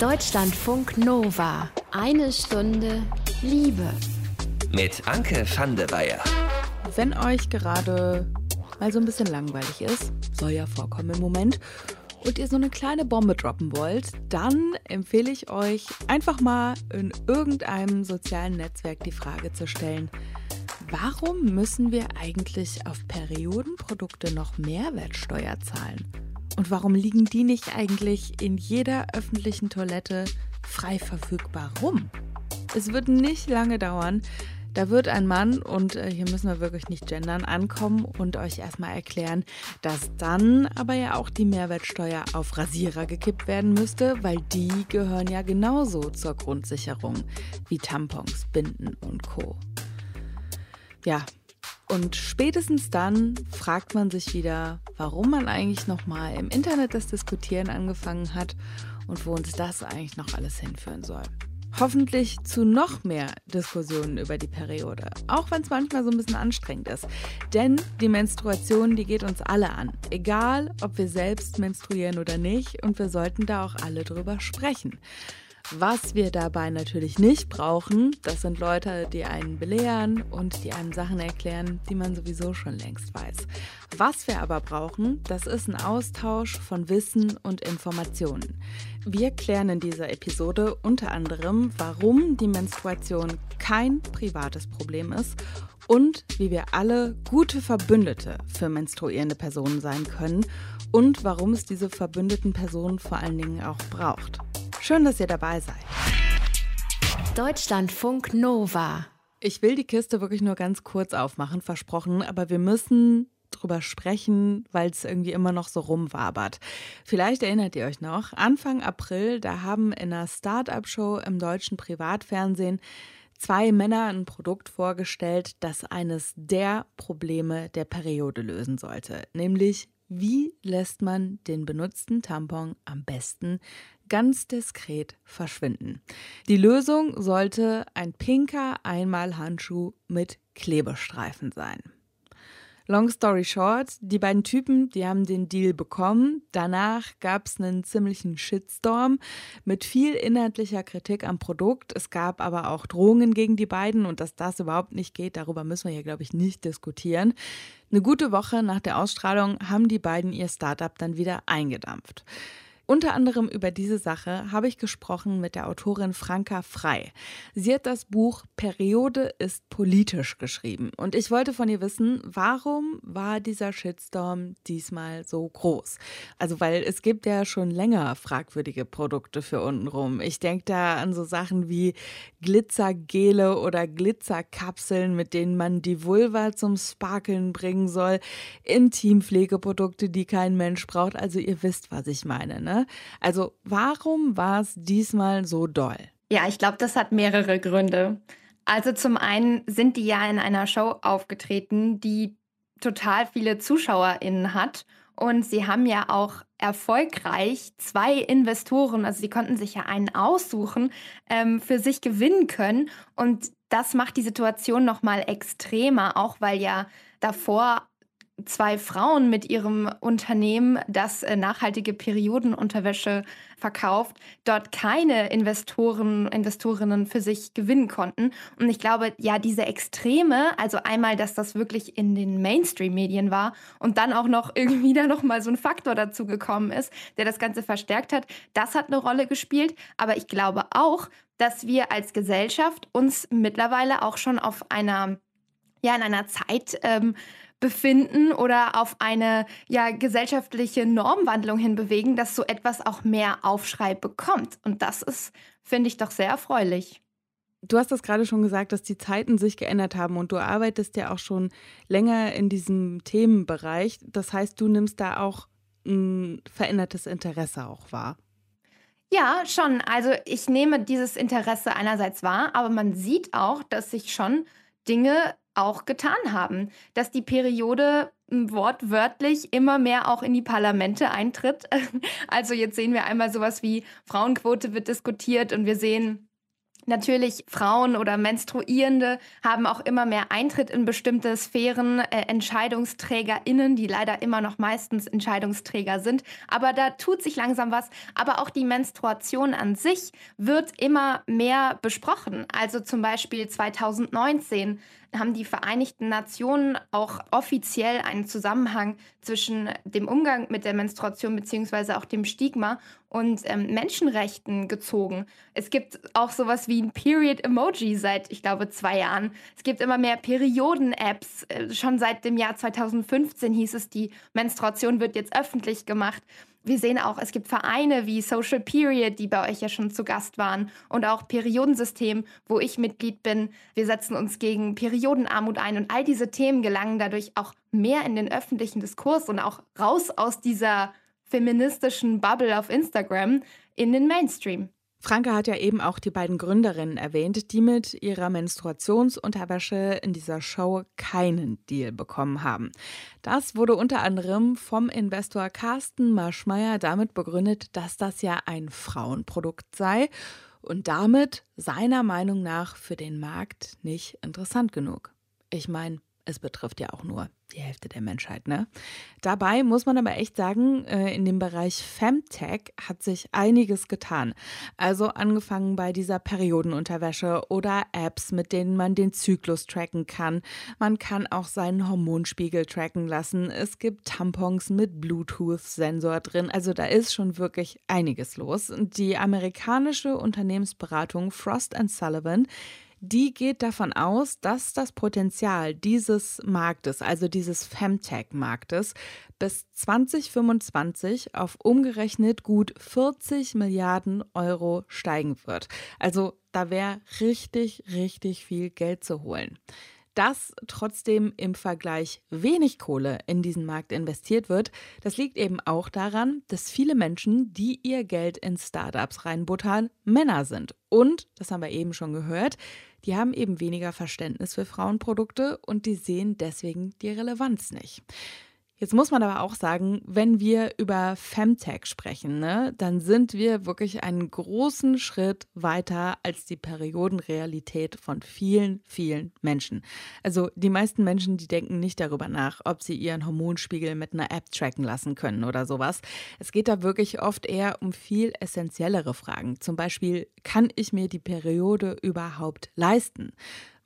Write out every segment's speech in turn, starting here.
Deutschlandfunk Nova. Eine Stunde Liebe. Mit Anke van der Weyer. Wenn euch gerade mal so ein bisschen langweilig ist, soll ja vorkommen im Moment, und ihr so eine kleine Bombe droppen wollt, dann empfehle ich euch einfach mal in irgendeinem sozialen Netzwerk die Frage zu stellen, warum müssen wir eigentlich auf Periodenprodukte noch Mehrwertsteuer zahlen? Und warum liegen die nicht eigentlich in jeder öffentlichen Toilette frei verfügbar rum? Es wird nicht lange dauern. Da wird ein Mann, und äh, hier müssen wir wirklich nicht gendern, ankommen und euch erstmal erklären, dass dann aber ja auch die Mehrwertsteuer auf Rasierer gekippt werden müsste, weil die gehören ja genauso zur Grundsicherung wie Tampons, Binden und Co. Ja, und spätestens dann fragt man sich wieder, warum man eigentlich nochmal im Internet das Diskutieren angefangen hat und wo uns das eigentlich noch alles hinführen soll. Hoffentlich zu noch mehr Diskussionen über die Periode, auch wenn es manchmal so ein bisschen anstrengend ist. Denn die Menstruation, die geht uns alle an, egal ob wir selbst menstruieren oder nicht, und wir sollten da auch alle drüber sprechen. Was wir dabei natürlich nicht brauchen, das sind Leute, die einen belehren und die einem Sachen erklären, die man sowieso schon längst weiß. Was wir aber brauchen, das ist ein Austausch von Wissen und Informationen. Wir klären in dieser Episode unter anderem, warum die Menstruation kein privates Problem ist und wie wir alle gute Verbündete für menstruierende Personen sein können und warum es diese verbündeten Personen vor allen Dingen auch braucht. Schön, dass ihr dabei seid. Deutschlandfunk Nova. Ich will die Kiste wirklich nur ganz kurz aufmachen, versprochen, aber wir müssen drüber sprechen, weil es irgendwie immer noch so rumwabert. Vielleicht erinnert ihr euch noch, Anfang April, da haben in einer Start-up-Show im deutschen Privatfernsehen zwei Männer ein Produkt vorgestellt, das eines der Probleme der Periode lösen sollte, nämlich wie lässt man den benutzten Tampon am besten ganz diskret verschwinden. Die Lösung sollte ein pinker Einmalhandschuh mit Klebestreifen sein. Long story short, die beiden Typen, die haben den Deal bekommen. Danach gab es einen ziemlichen Shitstorm mit viel inhaltlicher Kritik am Produkt. Es gab aber auch Drohungen gegen die beiden und dass das überhaupt nicht geht, darüber müssen wir hier, glaube ich, nicht diskutieren. Eine gute Woche nach der Ausstrahlung haben die beiden ihr Startup dann wieder eingedampft. Unter anderem über diese Sache habe ich gesprochen mit der Autorin Franka Frei. Sie hat das Buch Periode ist politisch geschrieben und ich wollte von ihr wissen, warum war dieser Shitstorm diesmal so groß? Also weil es gibt ja schon länger fragwürdige Produkte für untenrum. Ich denke da an so Sachen wie Glitzergele oder Glitzerkapseln, mit denen man die Vulva zum Sparkeln bringen soll, Intimpflegeprodukte, die kein Mensch braucht. Also ihr wisst, was ich meine, ne? Also warum war es diesmal so doll? Ja, ich glaube, das hat mehrere Gründe. Also zum einen sind die ja in einer Show aufgetreten, die total viele ZuschauerInnen hat. Und sie haben ja auch erfolgreich zwei Investoren, also sie konnten sich ja einen aussuchen, ähm, für sich gewinnen können. Und das macht die Situation nochmal extremer, auch weil ja davor zwei Frauen mit ihrem Unternehmen, das äh, nachhaltige Periodenunterwäsche verkauft, dort keine Investoren, Investorinnen für sich gewinnen konnten. Und ich glaube, ja, diese Extreme, also einmal, dass das wirklich in den Mainstream-Medien war und dann auch noch irgendwie da noch mal so ein Faktor dazu gekommen ist, der das Ganze verstärkt hat, das hat eine Rolle gespielt. Aber ich glaube auch, dass wir als Gesellschaft uns mittlerweile auch schon auf einer, ja, in einer Zeit ähm, befinden oder auf eine ja, gesellschaftliche Normwandlung hin bewegen, dass so etwas auch mehr Aufschrei bekommt. Und das ist, finde ich, doch sehr erfreulich. Du hast das gerade schon gesagt, dass die Zeiten sich geändert haben und du arbeitest ja auch schon länger in diesem Themenbereich. Das heißt, du nimmst da auch ein verändertes Interesse auch wahr. Ja, schon. Also ich nehme dieses Interesse einerseits wahr, aber man sieht auch, dass sich schon Dinge auch getan haben, dass die Periode hm, wortwörtlich immer mehr auch in die Parlamente eintritt. Also jetzt sehen wir einmal sowas wie Frauenquote wird diskutiert und wir sehen Natürlich, Frauen oder Menstruierende haben auch immer mehr Eintritt in bestimmte Sphären, äh, EntscheidungsträgerInnen, die leider immer noch meistens Entscheidungsträger sind. Aber da tut sich langsam was. Aber auch die Menstruation an sich wird immer mehr besprochen. Also zum Beispiel 2019 haben die Vereinigten Nationen auch offiziell einen Zusammenhang zwischen dem Umgang mit der Menstruation beziehungsweise auch dem Stigma und ähm, Menschenrechten gezogen. Es gibt auch sowas wie ein Period-Emoji seit, ich glaube, zwei Jahren. Es gibt immer mehr Perioden-Apps. Äh, schon seit dem Jahr 2015 hieß es, die Menstruation wird jetzt öffentlich gemacht wir sehen auch, es gibt Vereine wie Social Period, die bei euch ja schon zu Gast waren, und auch Periodensystem, wo ich Mitglied bin. Wir setzen uns gegen Periodenarmut ein und all diese Themen gelangen dadurch auch mehr in den öffentlichen Diskurs und auch raus aus dieser feministischen Bubble auf Instagram in den Mainstream. Franke hat ja eben auch die beiden Gründerinnen erwähnt, die mit ihrer Menstruationsunterwäsche in dieser Show keinen Deal bekommen haben. Das wurde unter anderem vom Investor Carsten Maschmeyer damit begründet, dass das ja ein Frauenprodukt sei und damit seiner Meinung nach für den Markt nicht interessant genug. Ich meine, es betrifft ja auch nur die Hälfte der Menschheit, ne? Dabei muss man aber echt sagen, äh, in dem Bereich Femtech hat sich einiges getan. Also angefangen bei dieser Periodenunterwäsche oder Apps, mit denen man den Zyklus tracken kann. Man kann auch seinen Hormonspiegel tracken lassen. Es gibt Tampons mit Bluetooth-Sensor drin. Also da ist schon wirklich einiges los. Die amerikanische Unternehmensberatung Frost Sullivan die geht davon aus, dass das Potenzial dieses Marktes, also dieses Femtech-Marktes, bis 2025 auf umgerechnet gut 40 Milliarden Euro steigen wird. Also da wäre richtig, richtig viel Geld zu holen. Dass trotzdem im Vergleich wenig Kohle in diesen Markt investiert wird, das liegt eben auch daran, dass viele Menschen, die ihr Geld in Startups reinbuttern, Männer sind. Und, das haben wir eben schon gehört, die haben eben weniger Verständnis für Frauenprodukte und die sehen deswegen die Relevanz nicht. Jetzt muss man aber auch sagen, wenn wir über Femtech sprechen, ne, dann sind wir wirklich einen großen Schritt weiter als die Periodenrealität von vielen, vielen Menschen. Also die meisten Menschen, die denken nicht darüber nach, ob sie ihren Hormonspiegel mit einer App tracken lassen können oder sowas. Es geht da wirklich oft eher um viel essentiellere Fragen. Zum Beispiel, kann ich mir die Periode überhaupt leisten?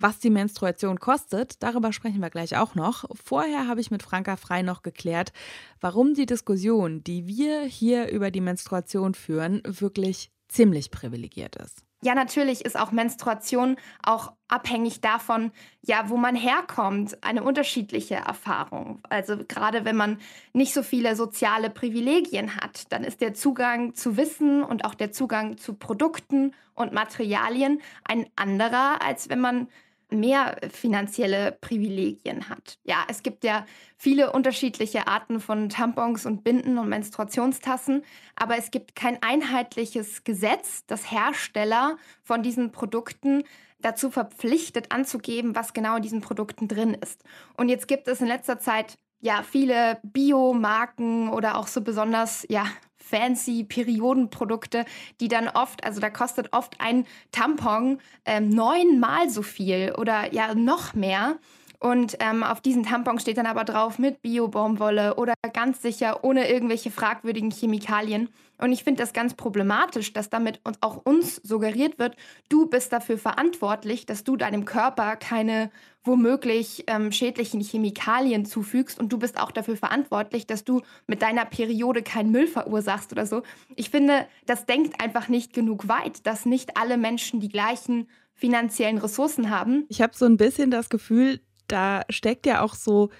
Was die Menstruation kostet, darüber sprechen wir gleich auch noch. Vorher habe ich mit Franka Frei noch geklärt, warum die Diskussion, die wir hier über die Menstruation führen, wirklich ziemlich privilegiert ist. Ja, natürlich ist auch Menstruation auch abhängig davon, ja, wo man herkommt, eine unterschiedliche Erfahrung. Also gerade wenn man nicht so viele soziale Privilegien hat, dann ist der Zugang zu Wissen und auch der Zugang zu Produkten und Materialien ein anderer, als wenn man mehr finanzielle Privilegien hat. Ja, es gibt ja viele unterschiedliche Arten von Tampons und Binden und Menstruationstassen, aber es gibt kein einheitliches Gesetz, das Hersteller von diesen Produkten dazu verpflichtet anzugeben, was genau in diesen Produkten drin ist. Und jetzt gibt es in letzter Zeit ja viele Biomarken oder auch so besonders ja fancy Periodenprodukte, die dann oft, also da kostet oft ein Tampon ähm, neunmal so viel oder ja noch mehr. Und ähm, auf diesen Tampon steht dann aber drauf mit Bio-Baumwolle oder ganz sicher ohne irgendwelche fragwürdigen Chemikalien. Und ich finde das ganz problematisch, dass damit auch uns suggeriert wird, du bist dafür verantwortlich, dass du deinem Körper keine womöglich ähm, schädlichen Chemikalien zufügst und du bist auch dafür verantwortlich, dass du mit deiner Periode keinen Müll verursachst oder so. Ich finde, das denkt einfach nicht genug weit, dass nicht alle Menschen die gleichen finanziellen Ressourcen haben. Ich habe so ein bisschen das Gefühl, da steckt ja auch so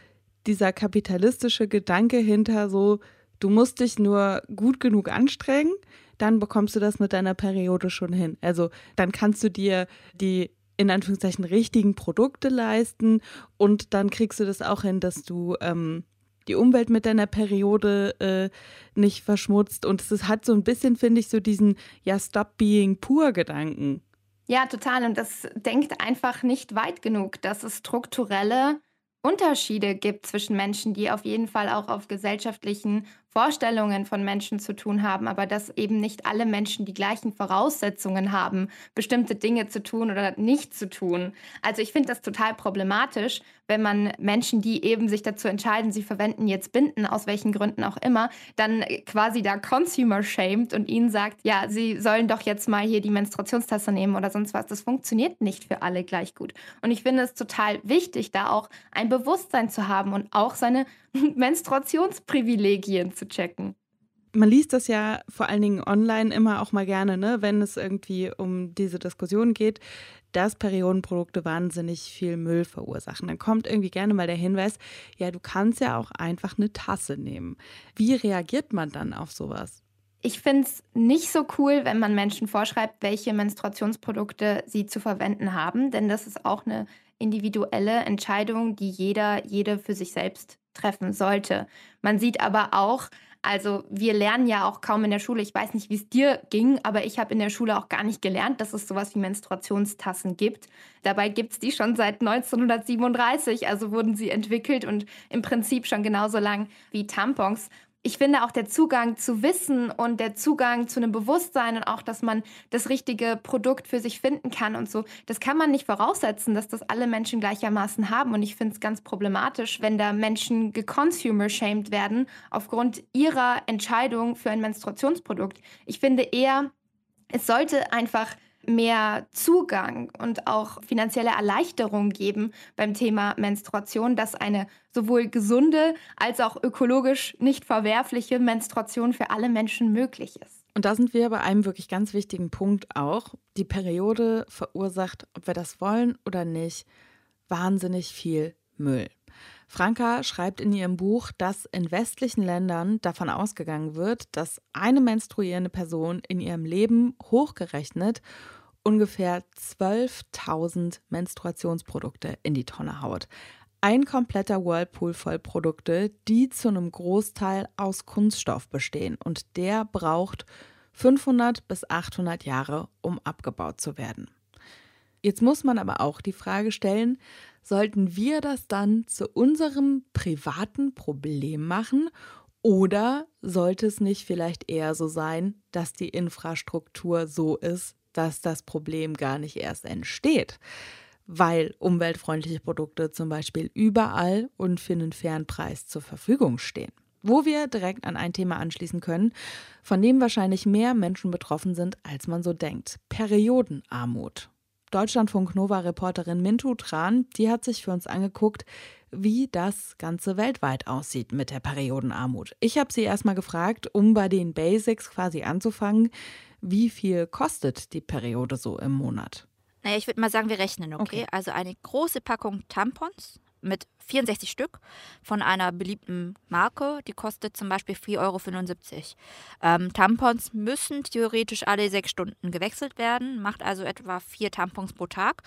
dieser kapitalistische Gedanke hinter, so, du musst dich nur gut genug anstrengen, dann bekommst du das mit deiner Periode schon hin. Also dann kannst du dir die in Anführungszeichen richtigen Produkte leisten und dann kriegst du das auch hin, dass du ähm, die Umwelt mit deiner Periode äh, nicht verschmutzt. Und es hat so ein bisschen, finde ich, so diesen Ja, Stop Being Pur Gedanken. Ja, total. Und das denkt einfach nicht weit genug, dass es strukturelle Unterschiede gibt zwischen Menschen, die auf jeden Fall auch auf gesellschaftlichen Vorstellungen von Menschen zu tun haben, aber dass eben nicht alle Menschen die gleichen Voraussetzungen haben, bestimmte Dinge zu tun oder nicht zu tun. Also ich finde das total problematisch, wenn man Menschen, die eben sich dazu entscheiden, sie verwenden jetzt Binden, aus welchen Gründen auch immer, dann quasi da Consumer shamed und ihnen sagt, ja, sie sollen doch jetzt mal hier die Menstruationstasse nehmen oder sonst was. Das funktioniert nicht für alle gleich gut. Und ich finde es total wichtig, da auch ein Bewusstsein zu haben und auch seine Menstruationsprivilegien zu checken. Man liest das ja vor allen Dingen online immer auch mal gerne, ne, wenn es irgendwie um diese Diskussion geht, dass Periodenprodukte wahnsinnig viel Müll verursachen. Dann kommt irgendwie gerne mal der Hinweis, ja, du kannst ja auch einfach eine Tasse nehmen. Wie reagiert man dann auf sowas? Ich finde es nicht so cool, wenn man Menschen vorschreibt, welche Menstruationsprodukte sie zu verwenden haben, denn das ist auch eine individuelle Entscheidung, die jeder, jede für sich selbst treffen sollte. Man sieht aber auch, also wir lernen ja auch kaum in der Schule, ich weiß nicht, wie es dir ging, aber ich habe in der Schule auch gar nicht gelernt, dass es sowas wie Menstruationstassen gibt. Dabei gibt es die schon seit 1937, also wurden sie entwickelt und im Prinzip schon genauso lang wie Tampons ich finde auch der Zugang zu Wissen und der Zugang zu einem Bewusstsein und auch, dass man das richtige Produkt für sich finden kann und so, das kann man nicht voraussetzen, dass das alle Menschen gleichermaßen haben. Und ich finde es ganz problematisch, wenn da Menschen geconsumer-shamed werden aufgrund ihrer Entscheidung für ein Menstruationsprodukt. Ich finde eher, es sollte einfach mehr Zugang und auch finanzielle Erleichterung geben beim Thema Menstruation, dass eine sowohl gesunde als auch ökologisch nicht verwerfliche Menstruation für alle Menschen möglich ist. Und da sind wir bei einem wirklich ganz wichtigen Punkt auch. Die Periode verursacht, ob wir das wollen oder nicht, wahnsinnig viel Müll. Franka schreibt in ihrem Buch, dass in westlichen Ländern davon ausgegangen wird, dass eine menstruierende Person in ihrem Leben hochgerechnet ungefähr 12.000 Menstruationsprodukte in die Tonne haut. Ein kompletter Whirlpool voll Produkte, die zu einem Großteil aus Kunststoff bestehen und der braucht 500 bis 800 Jahre, um abgebaut zu werden. Jetzt muss man aber auch die Frage stellen, sollten wir das dann zu unserem privaten Problem machen oder sollte es nicht vielleicht eher so sein, dass die Infrastruktur so ist, dass das Problem gar nicht erst entsteht? Weil umweltfreundliche Produkte zum Beispiel überall und für einen fairen Preis zur Verfügung stehen. Wo wir direkt an ein Thema anschließen können, von dem wahrscheinlich mehr Menschen betroffen sind, als man so denkt. Periodenarmut. Deutschlandfunk Nova-Reporterin Mintu Tran, die hat sich für uns angeguckt, wie das Ganze weltweit aussieht mit der Periodenarmut. Ich habe sie erstmal gefragt, um bei den Basics quasi anzufangen, wie viel kostet die Periode so im Monat? Naja, ich würde mal sagen, wir rechnen, okay? okay? Also eine große Packung Tampons mit 64 Stück von einer beliebten Marke. Die kostet zum Beispiel 4,75 Euro. Ähm, Tampons müssen theoretisch alle sechs Stunden gewechselt werden, macht also etwa vier Tampons pro Tag.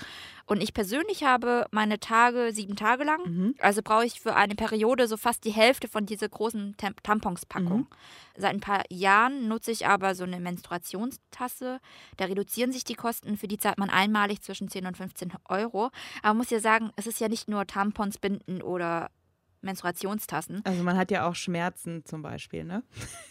Und ich persönlich habe meine Tage sieben Tage lang. Mhm. Also brauche ich für eine Periode so fast die Hälfte von dieser großen Tamponspackung. Mhm. Seit ein paar Jahren nutze ich aber so eine Menstruationstasse. Da reduzieren sich die Kosten. Für die zahlt man einmalig zwischen 10 und 15 Euro. Aber man muss ja sagen, es ist ja nicht nur Tampons, Binden oder Menstruationstassen. Also man hat ja auch Schmerzen zum Beispiel, ne?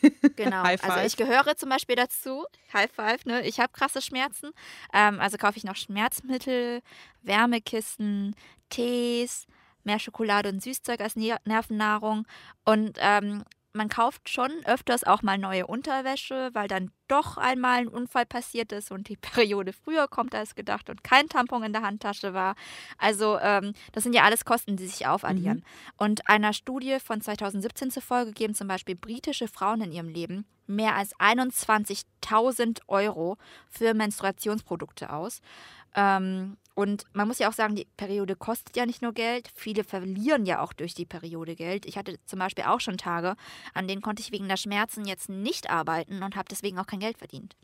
Genau. also ich gehöre zum Beispiel dazu. High five, ne? Ich habe krasse Schmerzen. Ähm, also kaufe ich noch Schmerzmittel, Wärmekissen, Tees, mehr Schokolade und Süßzeug als Nervennahrung. Und ähm, man kauft schon öfters auch mal neue Unterwäsche, weil dann doch einmal ein Unfall passiert ist und die Periode früher kommt als gedacht und kein Tampon in der Handtasche war. Also ähm, das sind ja alles Kosten, die sich aufaddieren. Mhm. Und einer Studie von 2017 zufolge geben zum Beispiel britische Frauen in ihrem Leben mehr als 21.000 Euro für Menstruationsprodukte aus. Ähm, und man muss ja auch sagen, die Periode kostet ja nicht nur Geld. Viele verlieren ja auch durch die Periode Geld. Ich hatte zum Beispiel auch schon Tage, an denen konnte ich wegen der Schmerzen jetzt nicht arbeiten und habe deswegen auch kein Geld verdient.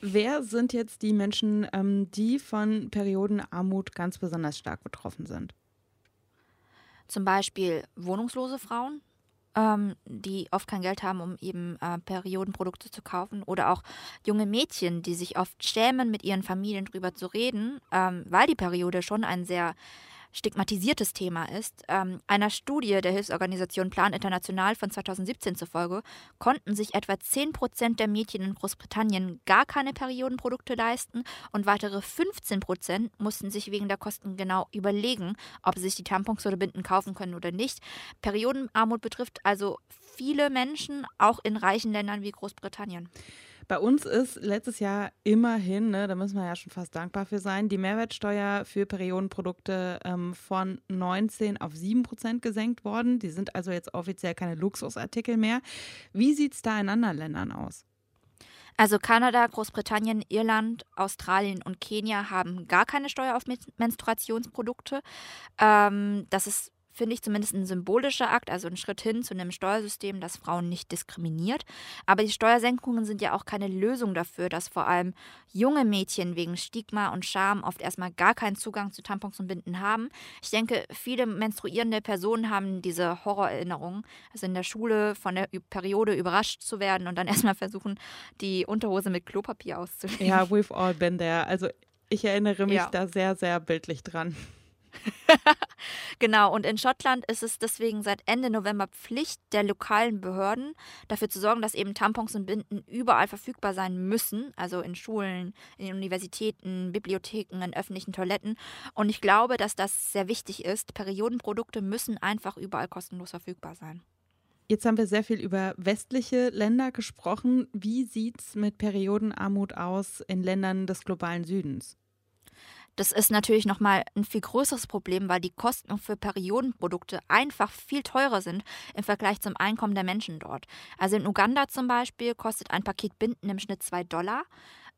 Wer sind jetzt die Menschen, ähm, die von Periodenarmut ganz besonders stark betroffen sind? Zum Beispiel wohnungslose Frauen, ähm, die oft kein Geld haben, um eben äh, Periodenprodukte zu kaufen. Oder auch junge Mädchen, die sich oft schämen, mit ihren Familien drüber zu reden, ähm, weil die Periode schon ein sehr stigmatisiertes Thema ist. Ähm, einer Studie der Hilfsorganisation Plan International von 2017 zufolge konnten sich etwa 10 Prozent der Mädchen in Großbritannien gar keine Periodenprodukte leisten und weitere 15 Prozent mussten sich wegen der Kosten genau überlegen, ob sie sich die Tampons oder Binden kaufen können oder nicht. Periodenarmut betrifft also viele Menschen, auch in reichen Ländern wie Großbritannien. Bei uns ist letztes Jahr immerhin, ne, da müssen wir ja schon fast dankbar für sein, die Mehrwertsteuer für Periodenprodukte ähm, von 19 auf 7 Prozent gesenkt worden. Die sind also jetzt offiziell keine Luxusartikel mehr. Wie sieht es da in anderen Ländern aus? Also Kanada, Großbritannien, Irland, Australien und Kenia haben gar keine Steuer auf Menstruationsprodukte. Ähm, das ist finde ich zumindest ein symbolischer Akt, also ein Schritt hin zu einem Steuersystem, das Frauen nicht diskriminiert. Aber die Steuersenkungen sind ja auch keine Lösung dafür, dass vor allem junge Mädchen wegen Stigma und Scham oft erstmal gar keinen Zugang zu Tampons und Binden haben. Ich denke, viele menstruierende Personen haben diese Horrorerinnerungen, also in der Schule von der Periode überrascht zu werden und dann erstmal versuchen, die Unterhose mit Klopapier auszulegen. Ja, we've all been there. Also ich erinnere mich ja. da sehr, sehr bildlich dran. genau, und in Schottland ist es deswegen seit Ende November Pflicht der lokalen Behörden, dafür zu sorgen, dass eben Tampons und Binden überall verfügbar sein müssen, also in Schulen, in Universitäten, Bibliotheken, in öffentlichen Toiletten. Und ich glaube, dass das sehr wichtig ist. Periodenprodukte müssen einfach überall kostenlos verfügbar sein. Jetzt haben wir sehr viel über westliche Länder gesprochen. Wie sieht es mit Periodenarmut aus in Ländern des globalen Südens? Das ist natürlich nochmal ein viel größeres Problem, weil die Kosten für Periodenprodukte einfach viel teurer sind im Vergleich zum Einkommen der Menschen dort. Also in Uganda zum Beispiel kostet ein Paket Binden im Schnitt zwei Dollar.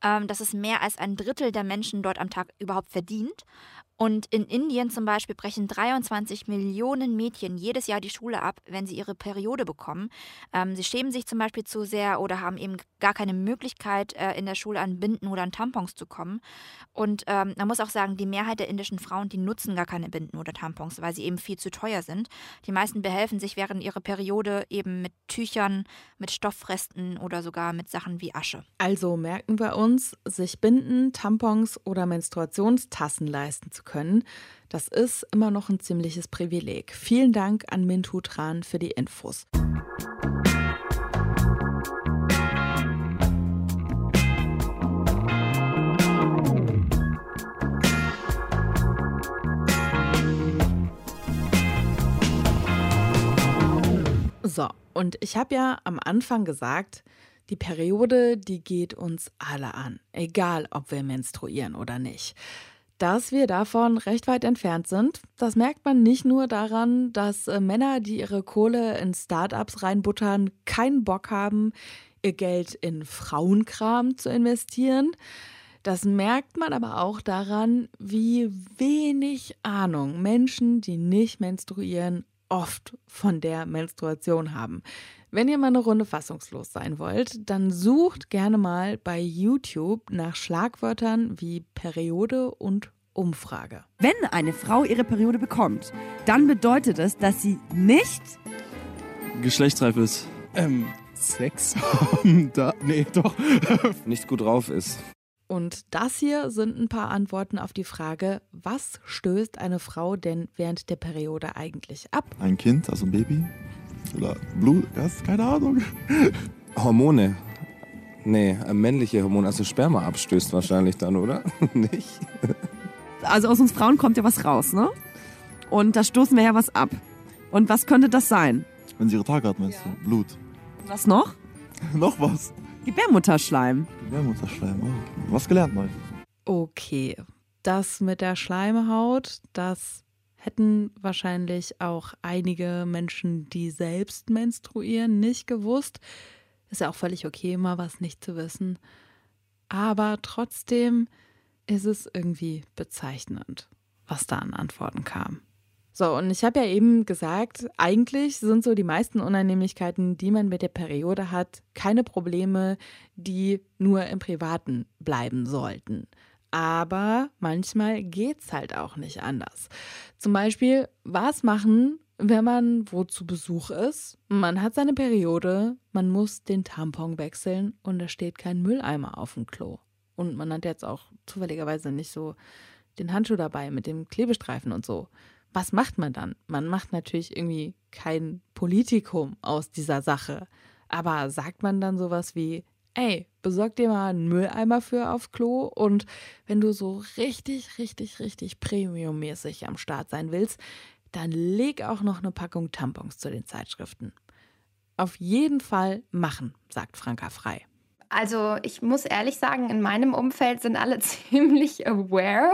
Ähm, das ist mehr als ein Drittel der Menschen dort am Tag überhaupt verdient. Und in Indien zum Beispiel brechen 23 Millionen Mädchen jedes Jahr die Schule ab, wenn sie ihre Periode bekommen. Ähm, sie schämen sich zum Beispiel zu sehr oder haben eben gar keine Möglichkeit, äh, in der Schule an Binden oder an Tampons zu kommen. Und ähm, man muss auch sagen, die Mehrheit der indischen Frauen, die nutzen gar keine Binden oder Tampons, weil sie eben viel zu teuer sind. Die meisten behelfen sich während ihrer Periode eben mit Tüchern, mit Stoffresten oder sogar mit Sachen wie Asche. Also merken wir uns, sich Binden, Tampons oder Menstruationstassen leisten zu können, das ist immer noch ein ziemliches Privileg. Vielen Dank an Mintu Tran für die Infos. So, und ich habe ja am Anfang gesagt, die Periode, die geht uns alle an, egal ob wir menstruieren oder nicht. Dass wir davon recht weit entfernt sind, das merkt man nicht nur daran, dass äh, Männer, die ihre Kohle in Startups reinbuttern, keinen Bock haben, ihr Geld in Frauenkram zu investieren. Das merkt man aber auch daran, wie wenig Ahnung Menschen, die nicht menstruieren, oft von der Menstruation haben. Wenn ihr mal eine Runde fassungslos sein wollt, dann sucht gerne mal bei YouTube nach Schlagwörtern wie Periode und Umfrage. Wenn eine Frau ihre Periode bekommt, dann bedeutet es, dass sie nicht geschlechtsreif ist. Ähm, Sex haben, da, nee, doch. nicht gut drauf ist. Und das hier sind ein paar Antworten auf die Frage, was stößt eine Frau denn während der Periode eigentlich ab? Ein Kind, also ein Baby, oder Blut, das, keine Ahnung. Hormone. Nee, äh, männliche Hormone, also Sperma abstößt wahrscheinlich dann, oder? Nicht? Also aus uns Frauen kommt ja was raus, ne? Und da stoßen wir ja was ab. Und was könnte das sein? Wenn sie ihre Tage hat, meinst du? Blut. Was noch? noch was? Gebärmutterschleim. Gebärmutterschleim, oh. Was gelernt mal. Okay, das mit der Schleimhaut, das hätten wahrscheinlich auch einige Menschen, die selbst menstruieren, nicht gewusst. Ist ja auch völlig okay, mal was nicht zu wissen. Aber trotzdem ist es irgendwie bezeichnend, was da an Antworten kam. So, und ich habe ja eben gesagt, eigentlich sind so die meisten Unannehmlichkeiten, die man mit der Periode hat, keine Probleme, die nur im Privaten bleiben sollten. Aber manchmal geht es halt auch nicht anders. Zum Beispiel, was machen, wenn man wo zu Besuch ist? Man hat seine Periode, man muss den Tampon wechseln und da steht kein Mülleimer auf dem Klo. Und man hat jetzt auch zufälligerweise nicht so den Handschuh dabei mit dem Klebestreifen und so. Was macht man dann? Man macht natürlich irgendwie kein Politikum aus dieser Sache. Aber sagt man dann sowas wie, ey, besorg dir mal einen Mülleimer für aufs Klo und wenn du so richtig, richtig, richtig premiummäßig am Start sein willst, dann leg auch noch eine Packung Tampons zu den Zeitschriften. Auf jeden Fall machen, sagt Franka Frei. Also ich muss ehrlich sagen, in meinem Umfeld sind alle ziemlich aware.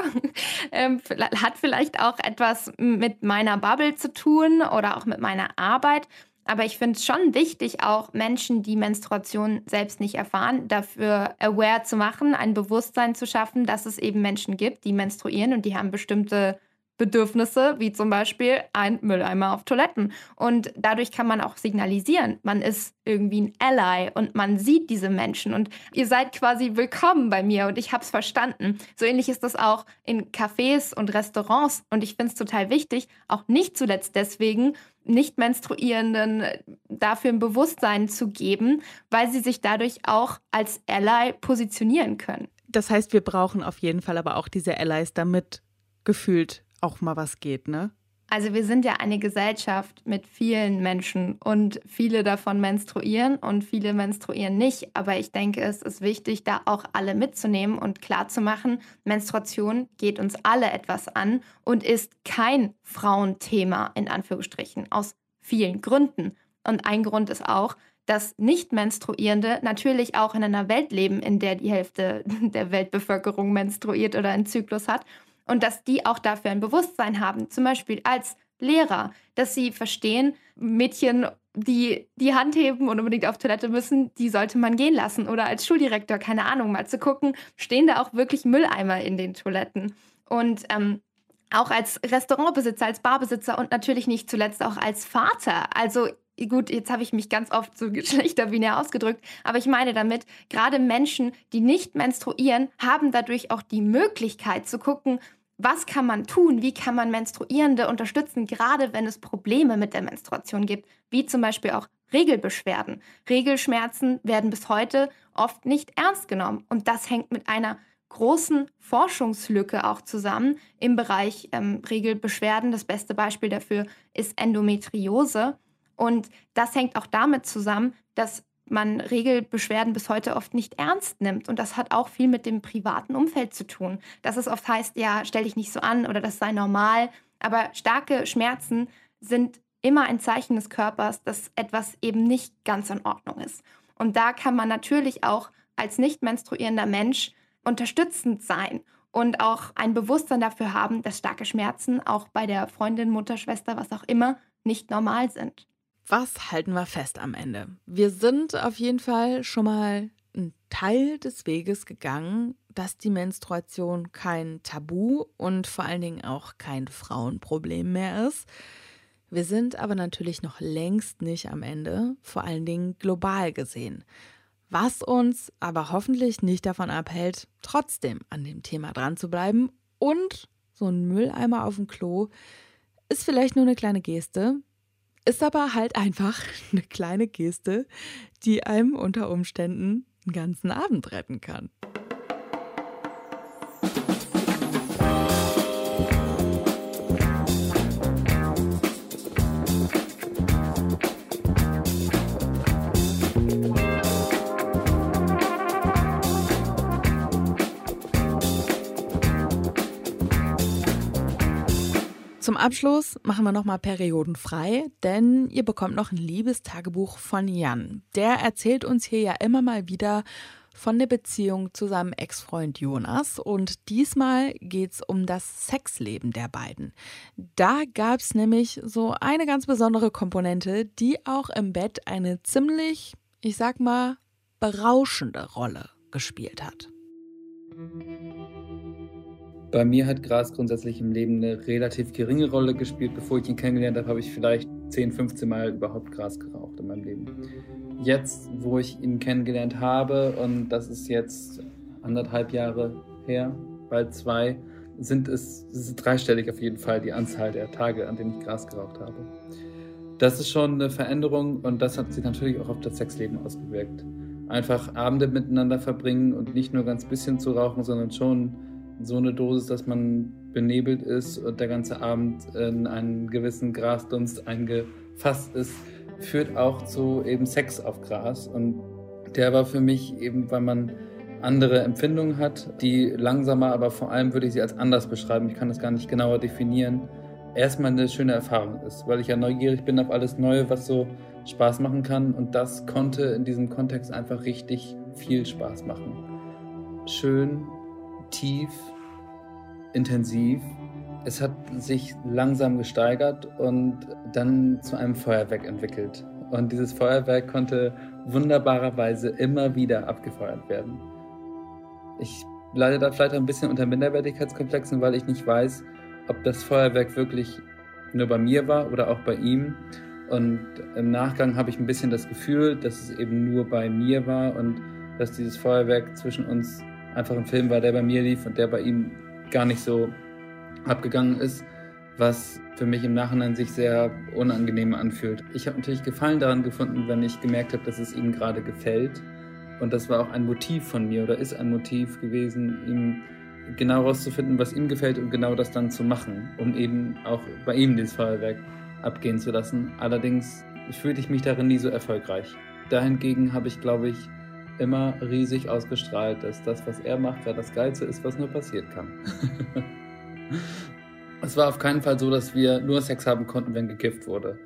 Ähm, hat vielleicht auch etwas mit meiner Bubble zu tun oder auch mit meiner Arbeit. Aber ich finde es schon wichtig, auch Menschen, die Menstruation selbst nicht erfahren, dafür aware zu machen, ein Bewusstsein zu schaffen, dass es eben Menschen gibt, die menstruieren und die haben bestimmte Bedürfnisse, wie zum Beispiel ein Mülleimer auf Toiletten. Und dadurch kann man auch signalisieren, man ist irgendwie ein Ally und man sieht diese Menschen und ihr seid quasi willkommen bei mir und ich habe es verstanden. So ähnlich ist das auch in Cafés und Restaurants und ich finde es total wichtig, auch nicht zuletzt deswegen, nicht menstruierenden dafür ein Bewusstsein zu geben, weil sie sich dadurch auch als Ally positionieren können. Das heißt, wir brauchen auf jeden Fall aber auch diese Allies, damit gefühlt auch mal was geht, ne? Also wir sind ja eine Gesellschaft mit vielen Menschen und viele davon menstruieren und viele menstruieren nicht. Aber ich denke, es ist wichtig, da auch alle mitzunehmen und klarzumachen, Menstruation geht uns alle etwas an und ist kein Frauenthema in Anführungsstrichen aus vielen Gründen. Und ein Grund ist auch, dass Nicht-Menstruierende natürlich auch in einer Welt leben, in der die Hälfte der Weltbevölkerung menstruiert oder einen Zyklus hat und dass die auch dafür ein Bewusstsein haben, zum Beispiel als Lehrer, dass sie verstehen, Mädchen, die die Hand heben und unbedingt auf Toilette müssen, die sollte man gehen lassen. Oder als Schuldirektor, keine Ahnung, mal zu gucken, stehen da auch wirklich Mülleimer in den Toiletten. Und ähm, auch als Restaurantbesitzer, als Barbesitzer und natürlich nicht zuletzt auch als Vater. Also gut, jetzt habe ich mich ganz oft so geschlechterbinär ausgedrückt, aber ich meine damit, gerade Menschen, die nicht menstruieren, haben dadurch auch die Möglichkeit zu gucken, was kann man tun, wie kann man Menstruierende unterstützen, gerade wenn es Probleme mit der Menstruation gibt, wie zum Beispiel auch Regelbeschwerden. Regelschmerzen werden bis heute oft nicht ernst genommen und das hängt mit einer großen Forschungslücke auch zusammen im Bereich ähm, Regelbeschwerden. Das beste Beispiel dafür ist Endometriose. Und das hängt auch damit zusammen, dass man Regelbeschwerden bis heute oft nicht ernst nimmt. Und das hat auch viel mit dem privaten Umfeld zu tun. Dass es oft heißt, ja, stell dich nicht so an oder das sei normal. Aber starke Schmerzen sind immer ein Zeichen des Körpers, dass etwas eben nicht ganz in Ordnung ist. Und da kann man natürlich auch als nicht menstruierender Mensch unterstützend sein und auch ein Bewusstsein dafür haben, dass starke Schmerzen auch bei der Freundin, Mutter, Schwester, was auch immer, nicht normal sind. Was halten wir fest am Ende? Wir sind auf jeden Fall schon mal einen Teil des Weges gegangen, dass die Menstruation kein Tabu und vor allen Dingen auch kein Frauenproblem mehr ist. Wir sind aber natürlich noch längst nicht am Ende, vor allen Dingen global gesehen. Was uns aber hoffentlich nicht davon abhält, trotzdem an dem Thema dran zu bleiben. Und so ein Mülleimer auf dem Klo ist vielleicht nur eine kleine Geste, ist aber halt einfach eine kleine Geste, die einem unter Umständen einen ganzen Abend retten kann. Abschluss machen wir nochmal Perioden frei, denn ihr bekommt noch ein Liebestagebuch von Jan. Der erzählt uns hier ja immer mal wieder von der Beziehung zu seinem Ex-Freund Jonas und diesmal geht es um das Sexleben der beiden. Da gab es nämlich so eine ganz besondere Komponente, die auch im Bett eine ziemlich, ich sag mal, berauschende Rolle gespielt hat. Bei mir hat Gras grundsätzlich im Leben eine relativ geringe Rolle gespielt. Bevor ich ihn kennengelernt habe, habe ich vielleicht 10, 15 Mal überhaupt Gras geraucht in meinem Leben. Jetzt, wo ich ihn kennengelernt habe, und das ist jetzt anderthalb Jahre her, bald zwei, sind es, es ist dreistellig auf jeden Fall die Anzahl der Tage, an denen ich Gras geraucht habe. Das ist schon eine Veränderung und das hat sich natürlich auch auf das Sexleben ausgewirkt. Einfach Abende miteinander verbringen und nicht nur ganz bisschen zu rauchen, sondern schon so eine Dosis, dass man benebelt ist und der ganze Abend in einen gewissen Grasdunst eingefasst ist, führt auch zu eben Sex auf Gras. Und der war für mich eben, weil man andere Empfindungen hat, die langsamer, aber vor allem würde ich sie als anders beschreiben. Ich kann das gar nicht genauer definieren. Erstmal eine schöne Erfahrung ist, weil ich ja neugierig bin auf alles Neue, was so Spaß machen kann. Und das konnte in diesem Kontext einfach richtig viel Spaß machen. Schön, tief, intensiv. Es hat sich langsam gesteigert und dann zu einem Feuerwerk entwickelt. Und dieses Feuerwerk konnte wunderbarerweise immer wieder abgefeuert werden. Ich leide da vielleicht ein bisschen unter Minderwertigkeitskomplexen, weil ich nicht weiß, ob das Feuerwerk wirklich nur bei mir war oder auch bei ihm. Und im Nachgang habe ich ein bisschen das Gefühl, dass es eben nur bei mir war und dass dieses Feuerwerk zwischen uns einfach ein Film war, der bei mir lief und der bei ihm gar nicht so abgegangen ist, was für mich im Nachhinein sich sehr unangenehm anfühlt. Ich habe natürlich Gefallen daran gefunden, wenn ich gemerkt habe, dass es ihm gerade gefällt. Und das war auch ein Motiv von mir oder ist ein Motiv gewesen, ihm genau herauszufinden, was ihm gefällt und genau das dann zu machen, um eben auch bei ihm dieses Feuerwerk abgehen zu lassen. Allerdings fühlte ich mich darin nie so erfolgreich. Dahingegen habe ich, glaube ich, immer riesig ausgestrahlt, dass das, was er macht, ja das Geilste ist, was nur passieren kann. es war auf keinen Fall so, dass wir nur Sex haben konnten, wenn gekifft wurde.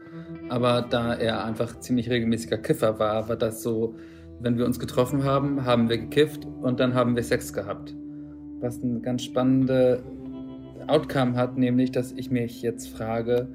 Aber da er einfach ziemlich regelmäßiger Kiffer war, war das so, wenn wir uns getroffen haben, haben wir gekifft und dann haben wir Sex gehabt. Was eine ganz spannende Outcome hat, nämlich, dass ich mich jetzt frage,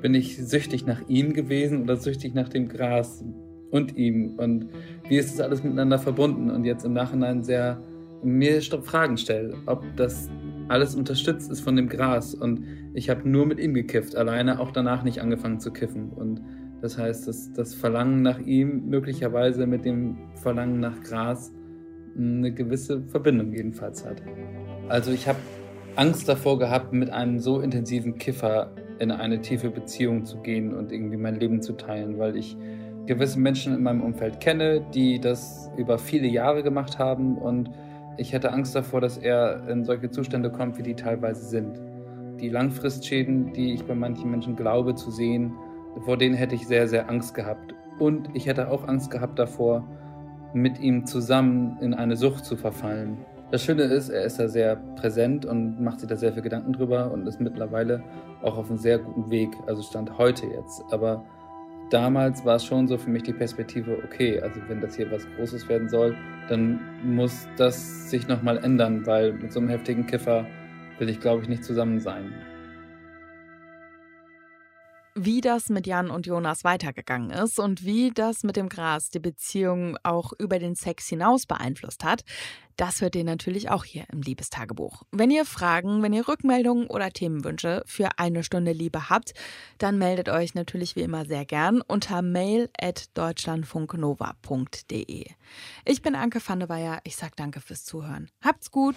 bin ich süchtig nach ihm gewesen oder süchtig nach dem Gras und ihm? Und wie ist das alles miteinander verbunden? Und jetzt im Nachhinein sehr mir Fragen stelle, ob das alles unterstützt ist von dem Gras. Und ich habe nur mit ihm gekifft, alleine auch danach nicht angefangen zu kiffen. Und das heißt, dass das Verlangen nach ihm möglicherweise mit dem Verlangen nach Gras eine gewisse Verbindung jedenfalls hat. Also ich habe Angst davor gehabt, mit einem so intensiven Kiffer in eine tiefe Beziehung zu gehen und irgendwie mein Leben zu teilen, weil ich gewisse Menschen in meinem Umfeld kenne, die das über viele Jahre gemacht haben und ich hätte Angst davor, dass er in solche Zustände kommt, wie die teilweise sind. Die Langfristschäden, die ich bei manchen Menschen glaube zu sehen, vor denen hätte ich sehr, sehr Angst gehabt. Und ich hätte auch Angst gehabt davor, mit ihm zusammen in eine Sucht zu verfallen. Das Schöne ist, er ist da sehr präsent und macht sich da sehr viel Gedanken drüber und ist mittlerweile auch auf einem sehr guten Weg, also stand heute jetzt. Aber damals war es schon so für mich die Perspektive, okay, also wenn das hier was Großes werden soll, dann muss das sich nochmal ändern, weil mit so einem heftigen Kiffer will ich, glaube ich, nicht zusammen sein. Wie das mit Jan und Jonas weitergegangen ist und wie das mit dem Gras die Beziehung auch über den Sex hinaus beeinflusst hat, das hört ihr natürlich auch hier im Liebestagebuch. Wenn ihr Fragen, wenn ihr Rückmeldungen oder Themenwünsche für eine Stunde Liebe habt, dann meldet euch natürlich wie immer sehr gern unter mail at deutschlandfunknova.de. Ich bin Anke van der Weyer. Ich sage danke fürs Zuhören. Habt's gut!